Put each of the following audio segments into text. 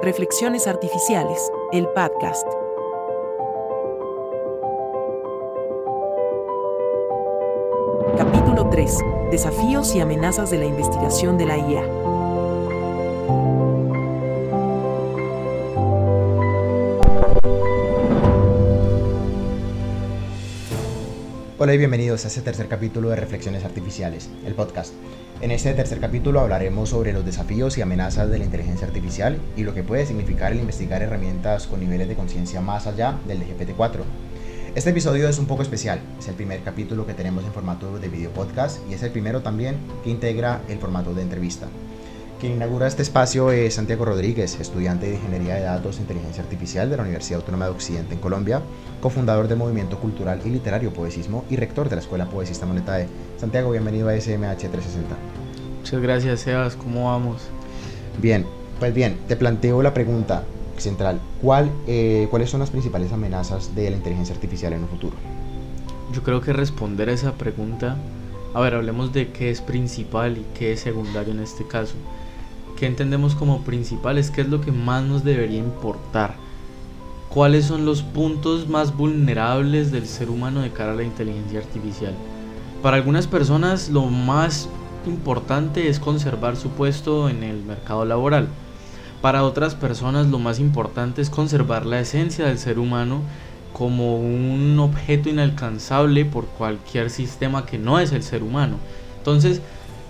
Reflexiones Artificiales, el podcast. Capítulo 3. Desafíos y amenazas de la investigación de la IA. Hola y bienvenidos a este tercer capítulo de Reflexiones Artificiales, el podcast. En este tercer capítulo hablaremos sobre los desafíos y amenazas de la inteligencia artificial y lo que puede significar el investigar herramientas con niveles de conciencia más allá del de GPT-4. Este episodio es un poco especial, es el primer capítulo que tenemos en formato de video podcast y es el primero también que integra el formato de entrevista. Quien inaugura este espacio es Santiago Rodríguez, estudiante de Ingeniería de Datos e Inteligencia Artificial de la Universidad Autónoma de Occidente en Colombia, cofundador del Movimiento Cultural y Literario Poesismo y rector de la Escuela Poesista Monetae. Santiago, bienvenido a SMH 360. Muchas gracias, Sebas. ¿Cómo vamos? Bien, pues bien, te planteo la pregunta central. ¿Cuál, eh, ¿Cuáles son las principales amenazas de la inteligencia artificial en el futuro? Yo creo que responder a esa pregunta, a ver, hablemos de qué es principal y qué es secundario en este caso. ¿Qué entendemos como principales? ¿Qué es lo que más nos debería importar? ¿Cuáles son los puntos más vulnerables del ser humano de cara a la inteligencia artificial? Para algunas personas lo más importante es conservar su puesto en el mercado laboral. Para otras personas lo más importante es conservar la esencia del ser humano como un objeto inalcanzable por cualquier sistema que no es el ser humano. Entonces,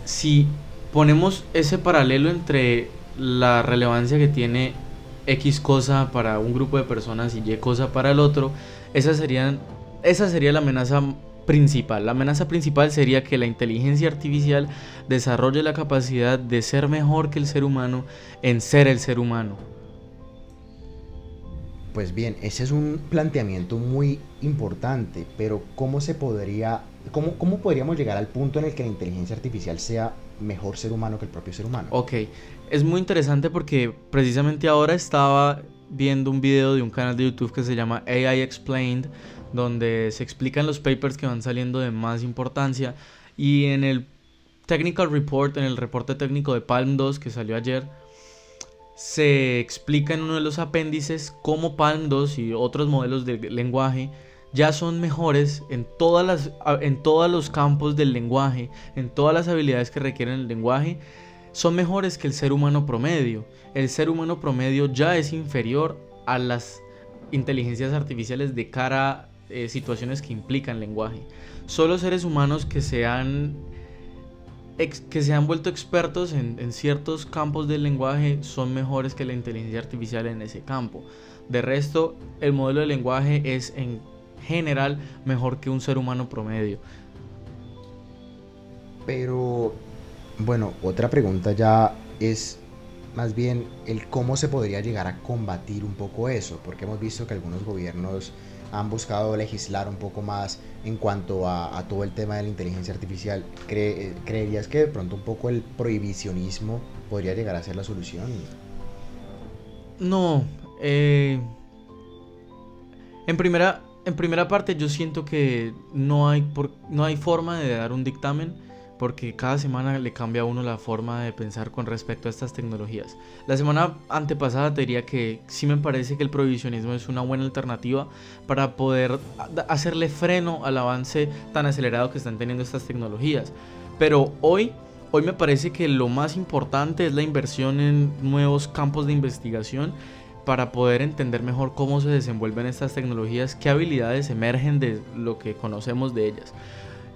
si ponemos ese paralelo entre la relevancia que tiene X cosa para un grupo de personas y Y cosa para el otro, esa, serían, esa sería la amenaza principal. La amenaza principal sería que la inteligencia artificial desarrolle la capacidad de ser mejor que el ser humano en ser el ser humano. Pues bien, ese es un planteamiento muy importante, pero ¿cómo se podría, cómo, cómo podríamos llegar al punto en el que la inteligencia artificial sea mejor ser humano que el propio ser humano. Ok, es muy interesante porque precisamente ahora estaba viendo un video de un canal de YouTube que se llama AI Explained, donde se explican los papers que van saliendo de más importancia y en el Technical Report, en el reporte técnico de Palm 2 que salió ayer, se explica en uno de los apéndices cómo Palm 2 y otros modelos de lenguaje ya son mejores en, todas las, en todos los campos del lenguaje, en todas las habilidades que requieren el lenguaje, son mejores que el ser humano promedio. El ser humano promedio ya es inferior a las inteligencias artificiales de cara eh, situaciones que implican lenguaje. Solo seres humanos que se han, que se han vuelto expertos en, en ciertos campos del lenguaje son mejores que la inteligencia artificial en ese campo. De resto, el modelo de lenguaje es en general mejor que un ser humano promedio. Pero, bueno, otra pregunta ya es más bien el cómo se podría llegar a combatir un poco eso, porque hemos visto que algunos gobiernos han buscado legislar un poco más en cuanto a, todo el tema de la inteligencia artificial. ¿Creerías que de pronto un poco el prohibicionismo podría llegar a ser la solución? No. Eh, en primera, en primera parte yo siento que no hay, por, no hay forma de dar un dictamen porque cada semana le cambia a uno la forma de pensar con respecto a estas tecnologías. La semana antepasada te diría que sí me parece que el prohibicionismo es una buena alternativa para poder hacerle freno al avance tan acelerado que están teniendo estas tecnologías. Pero hoy, hoy me parece que lo más importante es la inversión en nuevos campos de investigación para poder entender mejor cómo se desenvuelven estas tecnologías, qué habilidades emergen de lo que conocemos de ellas.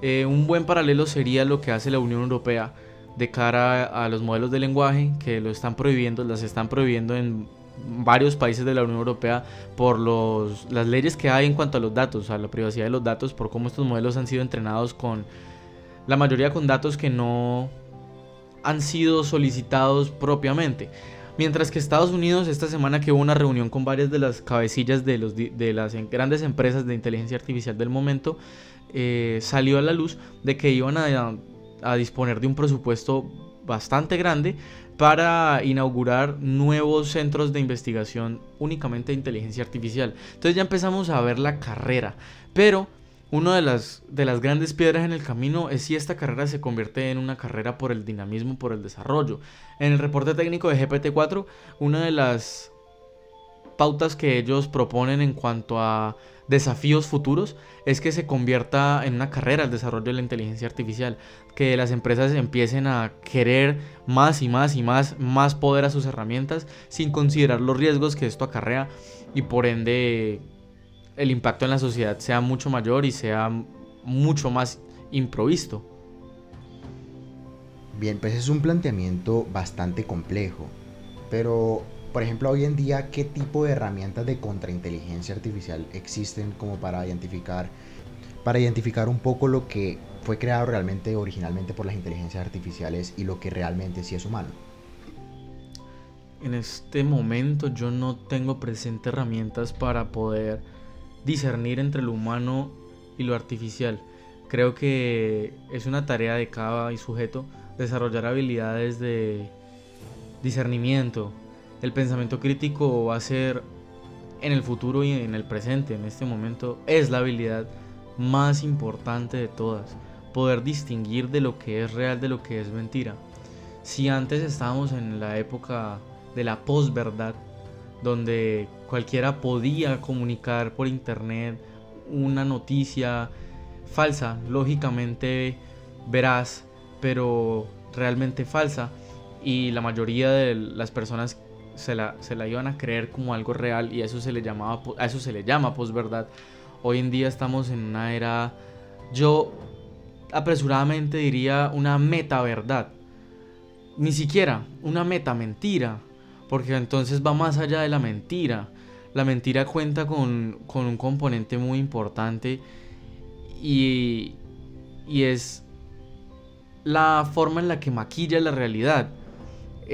Eh, un buen paralelo sería lo que hace la Unión Europea de cara a los modelos de lenguaje que lo están prohibiendo, las están prohibiendo en varios países de la Unión Europea por los, las leyes que hay en cuanto a los datos, a la privacidad de los datos, por cómo estos modelos han sido entrenados con la mayoría con datos que no han sido solicitados propiamente. Mientras que Estados Unidos esta semana que hubo una reunión con varias de las cabecillas de, los, de las grandes empresas de inteligencia artificial del momento, eh, salió a la luz de que iban a, disponer de un presupuesto bastante grande para inaugurar nuevos centros de investigación únicamente de inteligencia artificial. Entonces ya empezamos a ver la carrera, pero una de las grandes piedras en el camino es si esta carrera se convierte en una carrera por el dinamismo, por el desarrollo. En el reporte técnico de GPT-4, una de las pautas que ellos proponen en cuanto a desafíos futuros es que se convierta en una carrera el desarrollo de la inteligencia artificial, que las empresas empiecen a querer más y más y más más poder a sus herramientas sin considerar los riesgos que esto acarrea y por ende el impacto en la sociedad sea mucho mayor y sea mucho más improvisto. Bien, pues es un planteamiento bastante complejo, pero por ejemplo hoy en día, ¿qué tipo de herramientas de contrainteligencia artificial existen como para identificar, para identificar un poco lo que fue creado realmente originalmente por las inteligencias artificiales y lo que realmente sí es humano? En este momento yo no tengo presente herramientas para poder discernir entre lo humano y lo artificial. Creo que es una tarea de cada sujeto desarrollar habilidades de discernimiento. El pensamiento crítico va a ser en el futuro y en el presente, en este momento, es la habilidad más importante de todas. Poder distinguir de lo que es real de lo que es mentira. Si antes estábamos en la época de la posverdad, donde cualquiera podía comunicar por internet una noticia falsa, lógicamente veraz, pero realmente falsa, y la mayoría de las personas se la, se la iban a creer como algo real y eso se le llamaba a eso se le llama posverdad. Hoy en día estamos en una era yo apresuradamente diría una meta verdad. Ni siquiera una meta mentira porque entonces va más allá de la mentira. La mentira cuenta con, un componente muy importante y, y es la forma en la que maquilla la realidad.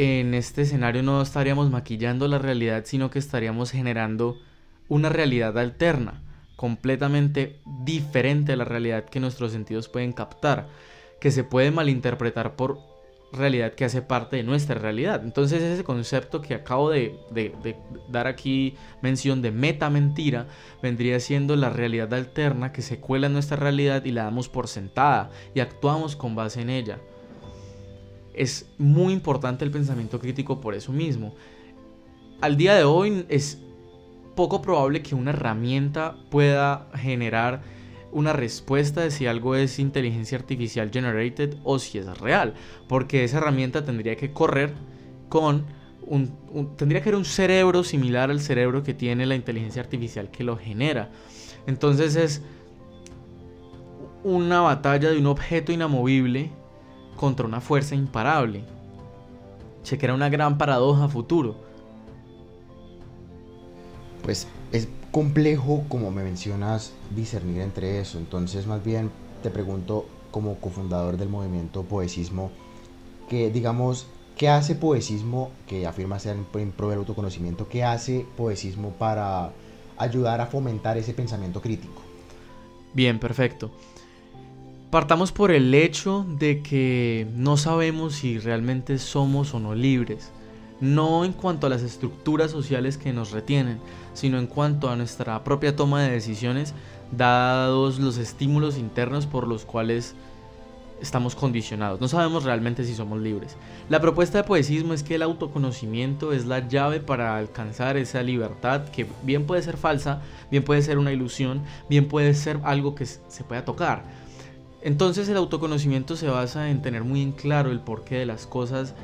En este escenario no estaríamos maquillando la realidad, sino que estaríamos generando una realidad alterna, completamente diferente a la realidad que nuestros sentidos pueden captar, que se puede malinterpretar por realidad que hace parte de nuestra realidad. Entonces ese concepto que acabo de, dar aquí mención de meta mentira vendría siendo la realidad alterna que se cuela en nuestra realidad y la damos por sentada y actuamos con base en ella. Es muy importante el pensamiento crítico por eso mismo. Al día de hoy es poco probable que una herramienta pueda generar una respuesta de si algo es inteligencia artificial generated o si es real, porque esa herramienta tendría que correr con un, tendría que un cerebro similar al cerebro que tiene la inteligencia artificial que lo genera. Entonces es una batalla de un objeto inamovible contra una fuerza imparable. Se crea una gran paradoja futuro. Pues es complejo, como me mencionas, discernir entre eso. Entonces, más bien te pregunto, como cofundador del movimiento Poesismo, que digamos, ¿qué hace Poesismo, que afirma ser en pro del autoconocimiento, qué hace Poesismo para ayudar a fomentar ese pensamiento crítico? Bien, perfecto. Partamos por el hecho de que no sabemos si realmente somos o no libres no en cuanto a las estructuras sociales que nos retienen, sino en cuanto a nuestra propia toma de decisiones, dados los estímulos internos por los cuales estamos condicionados. No sabemos realmente si somos libres. La propuesta de poesismo es que el autoconocimiento es la llave para alcanzar esa libertad que bien puede ser falsa, bien puede ser una ilusión, bien puede ser algo que se pueda tocar. Entonces el autoconocimiento se basa en tener muy en claro el porqué de las cosas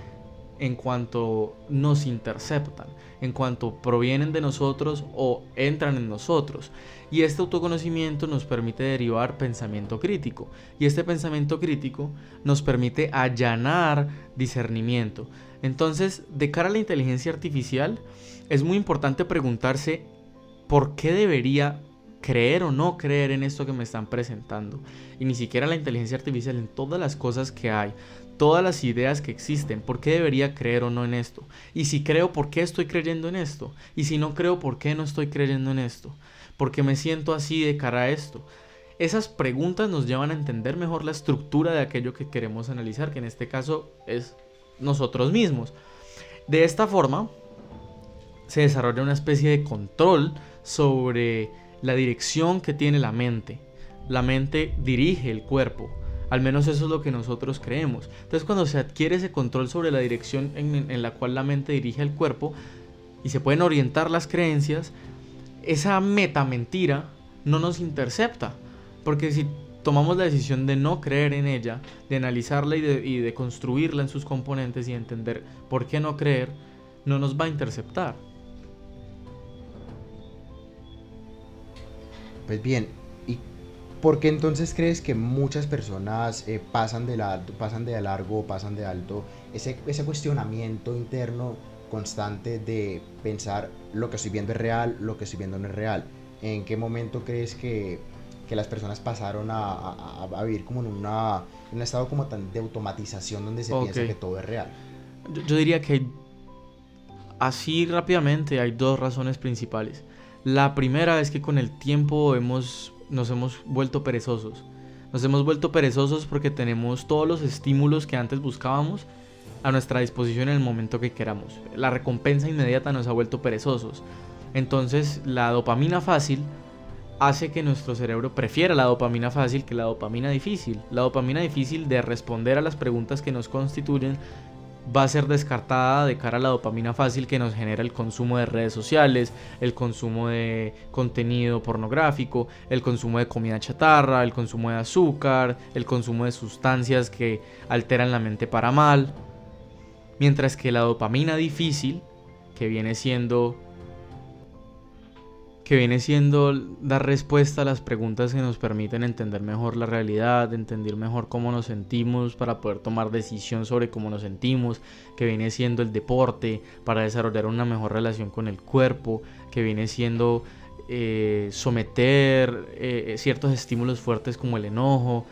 en cuanto nos interceptan, en cuanto provienen de nosotros o entran en nosotros. Y este autoconocimiento nos permite derivar pensamiento crítico. Y este pensamiento crítico nos permite allanar discernimiento. Entonces, de cara a la inteligencia artificial, es muy importante preguntarse por qué debería creer o no creer en esto que me están presentando. Y ni siquiera la inteligencia artificial, en todas las cosas que hay, todas las ideas que existen, ¿por qué debería creer o no en esto? Y si creo, ¿por qué estoy creyendo en esto? Y si no creo, ¿por qué no estoy creyendo en esto? ¿Por qué me siento así de cara a esto? Esas preguntas nos llevan a entender mejor la estructura de aquello que queremos analizar, que en este caso es nosotros mismos. De esta forma, se desarrolla una especie de control sobre la dirección que tiene la mente la mente dirige el cuerpo. Al menos eso es lo que nosotros creemos. Entonces cuando se adquiere ese control sobre la dirección en, la cual la mente dirige el cuerpo y se pueden orientar las creencias, esa meta mentira no nos intercepta. Porque si tomamos la decisión de no creer en ella, de analizarla y de, y de construirla en sus componentes y entender por qué no creer, no nos va a interceptar. Pues bien, ¿y por qué entonces crees que muchas personas eh, pasan, de la, pasan de largo, pasan de alto ese, ese cuestionamiento interno constante de pensar lo que estoy viendo es real, lo que estoy viendo no es real? ¿En qué momento crees que, que las personas pasaron a, a, a vivir como en, una, un estado como tan de automatización donde se piensa que todo es real? Yo, yo diría que así rápidamente hay dos razones principales. La primera es que con el tiempo hemos, nos hemos vuelto perezosos. Nos hemos vuelto perezosos porque tenemos todos los estímulos que antes buscábamos a nuestra disposición en el momento que queramos. La recompensa inmediata nos ha vuelto perezosos. Entonces la dopamina fácil hace que nuestro cerebro prefiera la dopamina fácil que la dopamina difícil. La dopamina difícil de responder a las preguntas que nos constituyen va a ser descartada de cara a la dopamina fácil que nos genera el consumo de redes sociales, el consumo de contenido pornográfico, el consumo de comida chatarra, el consumo de azúcar, el consumo de sustancias que alteran la mente para mal. Mientras que la dopamina difícil, que viene siendo que viene siendo dar respuesta a las preguntas que nos permiten entender mejor la realidad, entender mejor cómo nos sentimos para poder tomar decisión sobre cómo nos sentimos, que viene siendo el deporte para desarrollar una mejor relación con el cuerpo, que viene siendo eh, someter eh, ciertos estímulos fuertes como el enojo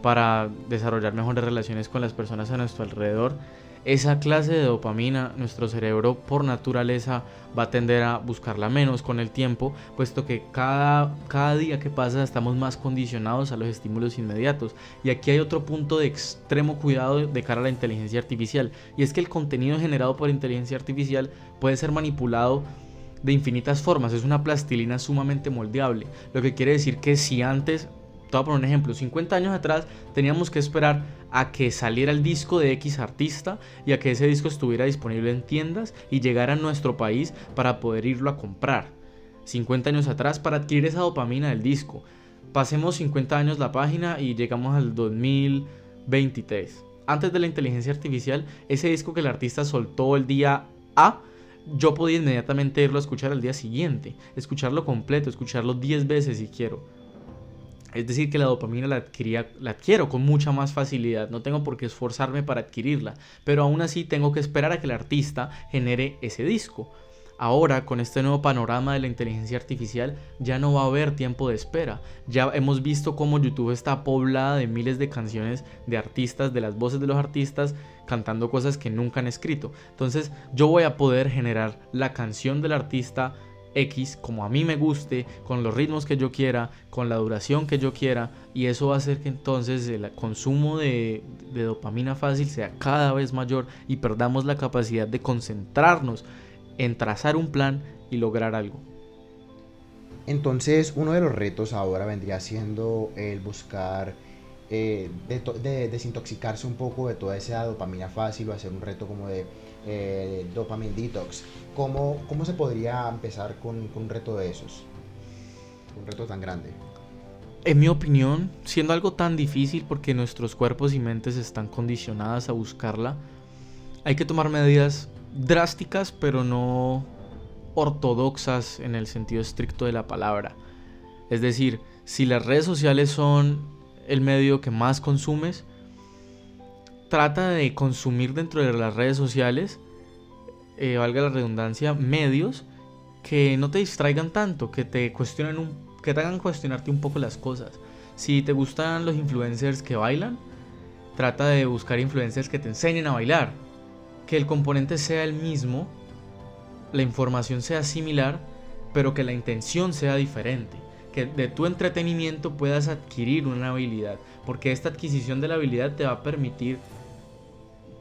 para desarrollar mejores relaciones con las personas a nuestro alrededor esa clase de dopamina nuestro cerebro por naturaleza va a tender a buscarla menos con el tiempo, puesto que cada, cada día que pasa estamos más condicionados a los estímulos inmediatos. Y aquí hay otro punto de extremo cuidado de cara a la inteligencia artificial, y es que el contenido generado por inteligencia artificial puede ser manipulado de infinitas formas, es una plastilina sumamente moldeable, lo que quiere decir que si antes te un ejemplo, 50 años atrás teníamos que esperar a que saliera el disco de X artista y a que ese disco estuviera disponible en tiendas y llegara a nuestro país para poder irlo a comprar. 50 años atrás para adquirir esa dopamina del disco. Pasemos 50 años la página y llegamos al 2023. Antes de la inteligencia artificial, ese disco que el artista soltó el día A, yo podía inmediatamente irlo a escuchar al día siguiente, escucharlo completo, escucharlo 10 veces si quiero. Es decir, que la dopamina la, adquiría, la adquiero con mucha más facilidad, no tengo por qué esforzarme para adquirirla, pero aún así tengo que esperar a que el artista genere ese disco. Ahora, con este nuevo panorama de la inteligencia artificial, ya no va a haber tiempo de espera. Ya hemos visto cómo YouTube está poblada de miles de canciones de artistas, de las voces de los artistas, cantando cosas que nunca han escrito. Entonces, yo voy a poder generar la canción del artista X como a mí me guste, con los ritmos que yo quiera, con la duración que yo quiera, y eso va a hacer que entonces el consumo de, dopamina fácil sea cada vez mayor y perdamos la capacidad de concentrarnos en trazar un plan y lograr algo. Entonces, uno de los retos ahora vendría siendo el buscar eh, de, desintoxicarse un poco de toda esa dopamina fácil o hacer un reto como de eh, dopamine detox. ¿Cómo, ¿Cómo se podría empezar con, un reto de esos? Un reto tan grande. En mi opinión, siendo algo tan difícil porque nuestros cuerpos y mentes están condicionadas a buscarla, hay que tomar medidas drásticas pero no ortodoxas en el sentido estricto de la palabra. Es decir, si las redes sociales son el medio que más consumes, trata de consumir dentro de las redes sociales, eh, valga la redundancia, medios que no te distraigan tanto, que te cuestionen un, que te hagan cuestionarte un poco las cosas. Si te gustan los influencers que bailan, trata de buscar influencers que te enseñen a bailar, que el componente sea el mismo, la información sea similar, pero que la intención sea diferente que de tu entretenimiento puedas adquirir una habilidad, porque esta adquisición de la habilidad te va a permitir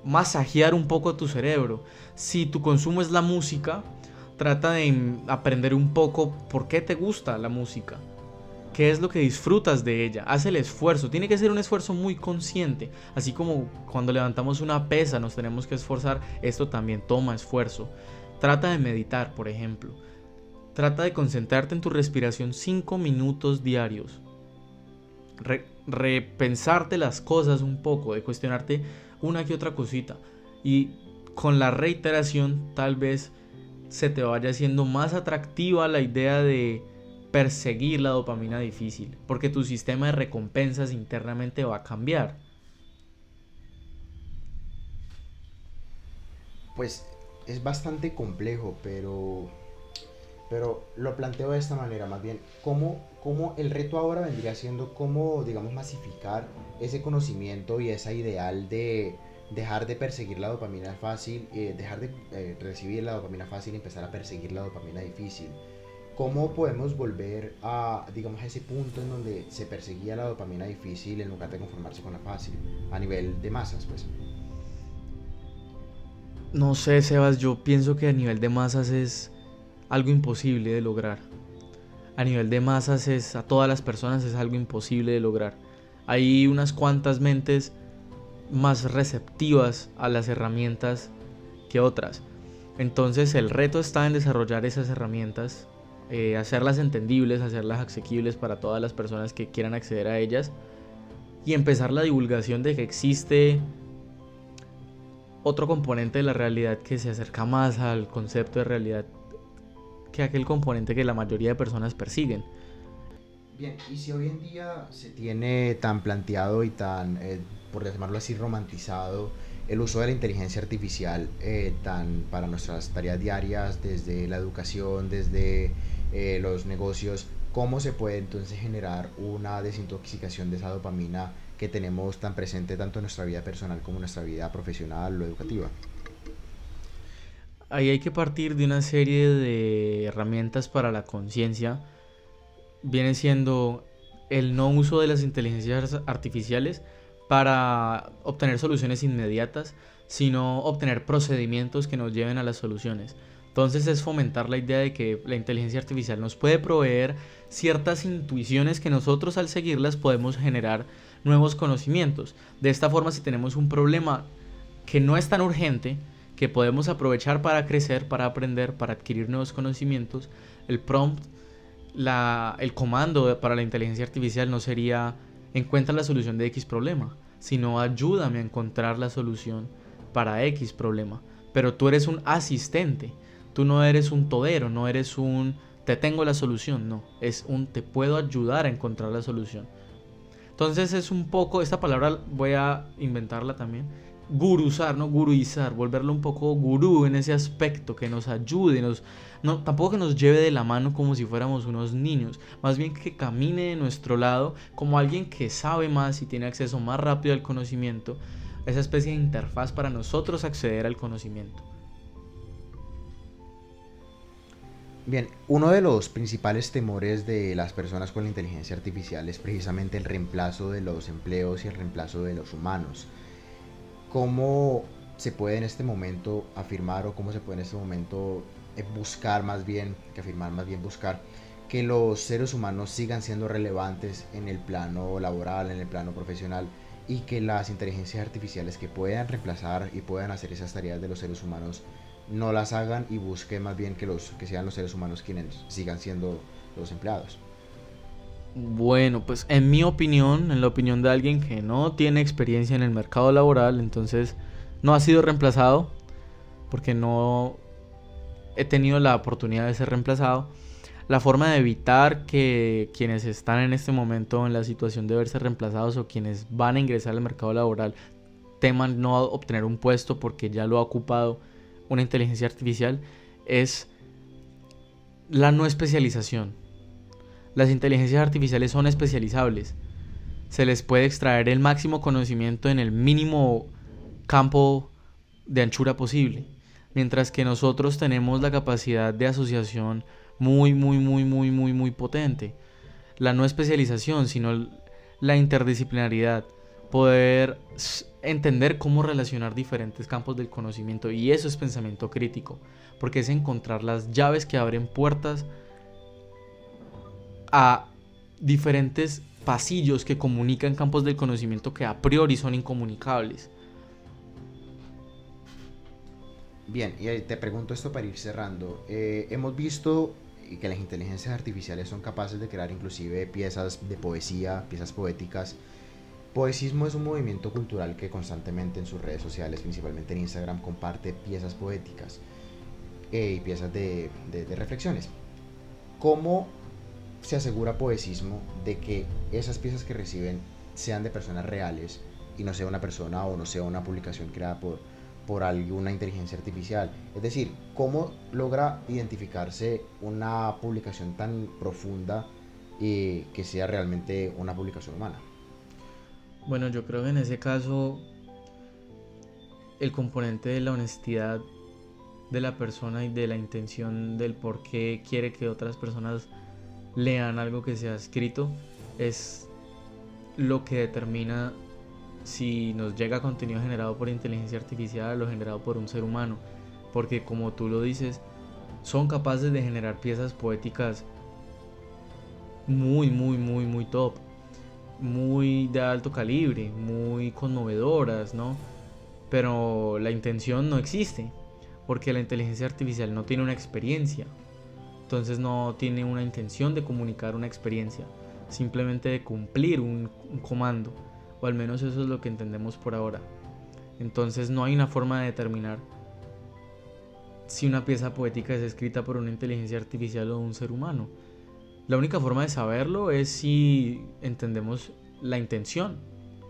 masajear un poco tu cerebro. Si tu consumo es la música, trata de aprender un poco por qué te gusta la música. qué es lo que disfrutas de ella. Haz el esfuerzo. Tiene que ser un esfuerzo muy consciente. Así como cuando levantamos una pesa nos tenemos que esforzar, esto también toma esfuerzo. Trata de meditar, por ejemplo. Trata de concentrarte en tu respiración 5 minutos diarios. repensarte las cosas un poco, de cuestionarte una que otra cosita. Y con la reiteración tal vez se te vaya haciendo más atractiva la idea de perseguir la dopamina difícil, porque tu sistema de recompensas internamente va a cambiar. Pues es bastante complejo, pero pero lo planteo de esta manera, más bien, ¿cómo, cómo el reto ahora vendría siendo cómo, digamos, masificar ese conocimiento y esa ideal de dejar de perseguir la dopamina fácil, eh, dejar de eh, recibir la dopamina fácil y empezar a perseguir la dopamina difícil? ¿Cómo podemos volver a, digamos, a ese punto en donde se perseguía la dopamina difícil en lugar de conformarse con la fácil, a nivel de masas, pues? No sé, Sebas, yo pienso que a nivel de masas es algo imposible de lograr. A nivel de masas es a todas las personas es algo imposible de lograr. Hay unas cuantas mentes más receptivas a las herramientas que otras. Entonces el reto está en desarrollar esas herramientas eh, hacerlas entendibles, hacerlas asequibles para todas las personas que quieran acceder a ellas y empezar la divulgación de que existe otro componente de la realidad que se acerca más al concepto de realidad que aquel componente que la mayoría de personas persiguen. Bien, y si hoy en día se tiene tan planteado y tan, eh, por llamarlo así, romantizado el uso de la inteligencia artificial eh, tan para nuestras tareas diarias, desde la educación, desde eh, los negocios, cómo se puede entonces generar una desintoxicación de esa dopamina que tenemos tan presente tanto en nuestra vida personal como en nuestra vida profesional o educativa. Ahí hay que partir de una serie de herramientas para la conciencia. Viene siendo el no uso de las inteligencias artificiales para obtener soluciones inmediatas, sino obtener procedimientos que nos lleven a las soluciones. Entonces es fomentar la idea de que la inteligencia artificial nos puede proveer ciertas intuiciones que nosotros al seguirlas podemos generar nuevos conocimientos. De esta forma si tenemos un problema que no es tan urgente, que podemos aprovechar para crecer, para aprender, para adquirir nuevos conocimientos, el prompt, la, el comando para la inteligencia artificial no sería encuentra la solución de X problema, sino ayúdame a encontrar la solución para X problema. Pero tú eres un asistente Tú no eres un todero, no eres un te tengo la solución, no, es un te puedo ayudar a encontrar la solución. Entonces es un poco, esta palabra voy a inventarla también, guruzar, ¿no? Guruizar, volverlo un poco gurú en ese aspecto, que nos ayude, nos, no, tampoco que nos lleve de la mano como si fuéramos unos niños, más bien que camine de nuestro lado como alguien que sabe más y tiene acceso más rápido al conocimiento, esa especie de interfaz para nosotros acceder al conocimiento. Bien, uno de los principales temores de las personas con la inteligencia artificial es precisamente el reemplazo de los empleos y el reemplazo de los humanos. ¿Cómo se puede en este momento afirmar o cómo se puede en este momento eh, buscar más bien, que afirmar más bien buscar, que los seres humanos sigan siendo relevantes en el plano laboral, en el plano profesional y que las inteligencias artificiales que puedan reemplazar y puedan hacer esas tareas de los seres humanos no las hagan y busque más bien que, los, que sean los seres humanos quienes sigan siendo los empleados. Bueno, pues en mi opinión, en la opinión de alguien que no tiene experiencia en el mercado laboral, entonces no ha sido reemplazado, porque no he tenido la oportunidad de ser reemplazado. La forma de evitar que quienes están en este momento en la situación de verse reemplazados o quienes van a ingresar al mercado laboral teman no obtener un puesto porque ya lo ha ocupado una inteligencia artificial es la no especialización. Las inteligencias artificiales son especializables. Se les puede extraer el máximo conocimiento en el mínimo campo de anchura posible. Mientras que nosotros tenemos la capacidad de asociación muy, muy, muy, muy, muy, muy potente. La no especialización, sino la interdisciplinaridad. Poder entender cómo relacionar diferentes campos del conocimiento y eso es pensamiento crítico, porque es encontrar las llaves que abren puertas a diferentes pasillos que comunican campos del conocimiento que a priori son incomunicables. Bien, y te pregunto esto para ir cerrando. Eh, hemos visto que las inteligencias artificiales son capaces de crear inclusive piezas de poesía, piezas poéticas. Poesismo es un movimiento cultural que constantemente en sus redes sociales, principalmente en Instagram, comparte piezas poéticas eh, y piezas de, de reflexiones. ¿Cómo se asegura Poesismo de que esas piezas que reciben sean de personas reales y no sea una persona o no sea una publicación creada por, por alguna inteligencia artificial. Es decir, ¿cómo logra identificarse una publicación tan profunda y que sea realmente una publicación humana? Bueno, yo creo que en ese caso el componente de la honestidad de la persona y de la intención del por qué quiere que otras personas lean algo que se ha escrito es lo que determina si nos llega contenido generado por inteligencia artificial o generado por un ser humano. Porque como tú lo dices, son capaces de generar piezas poéticas muy, muy, muy, muy top. Muy de alto calibre, muy conmovedoras, ¿no? Pero la intención no existe. Porque la inteligencia artificial no tiene una experiencia. Entonces no tiene una intención de comunicar una experiencia. Simplemente de cumplir un, comando o al menos eso es lo que entendemos por ahora. Entonces no hay una forma de determinar si una pieza poética es escrita por una inteligencia artificial o un ser humano. La única forma de saberlo es si entendemos la intención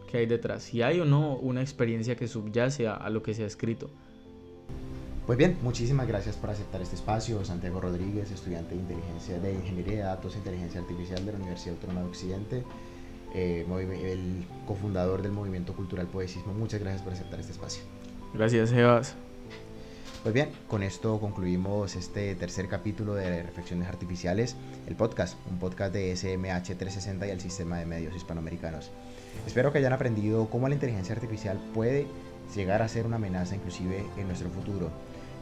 que hay detrás, si hay o no una experiencia que subyace a, lo que se ha escrito. Pues bien, muchísimas gracias por aceptar este espacio. Santiago Rodríguez, estudiante de Inteligencia de Ingeniería de Datos e Inteligencia Artificial de la Universidad Autónoma de Occidente. Eh, el cofundador del movimiento cultural Poesismo. Muchas gracias por aceptar este espacio. Gracias, Sebas. Pues bien, con esto concluimos este tercer capítulo de Reflexiones Artificiales, el podcast, un podcast de SMH 360 y el sistema de medios hispanoamericanos. Espero que hayan aprendido cómo la inteligencia artificial puede llegar a ser una amenaza inclusive en nuestro futuro.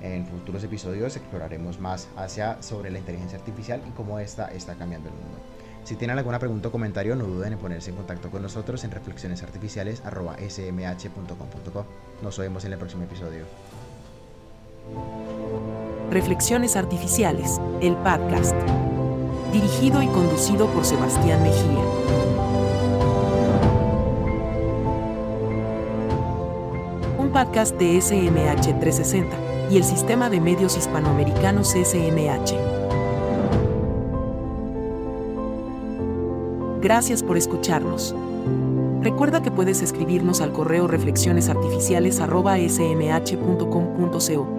En futuros episodios exploraremos más hacia sobre la inteligencia artificial y cómo esta está cambiando el mundo. Si tienen alguna pregunta o comentario, no duden en ponerse en contacto con nosotros en reflexionesartificiales.smh.com.co. Nos vemos en el próximo episodio. Reflexiones Artificiales, el podcast. Dirigido y conducido por Sebastián Mejía. Un podcast de SMH 360 y el Sistema de Medios Hispanoamericanos SMH. Gracias por escucharnos. Recuerda que puedes escribirnos al correo reflexionesartificiales.smh.com.co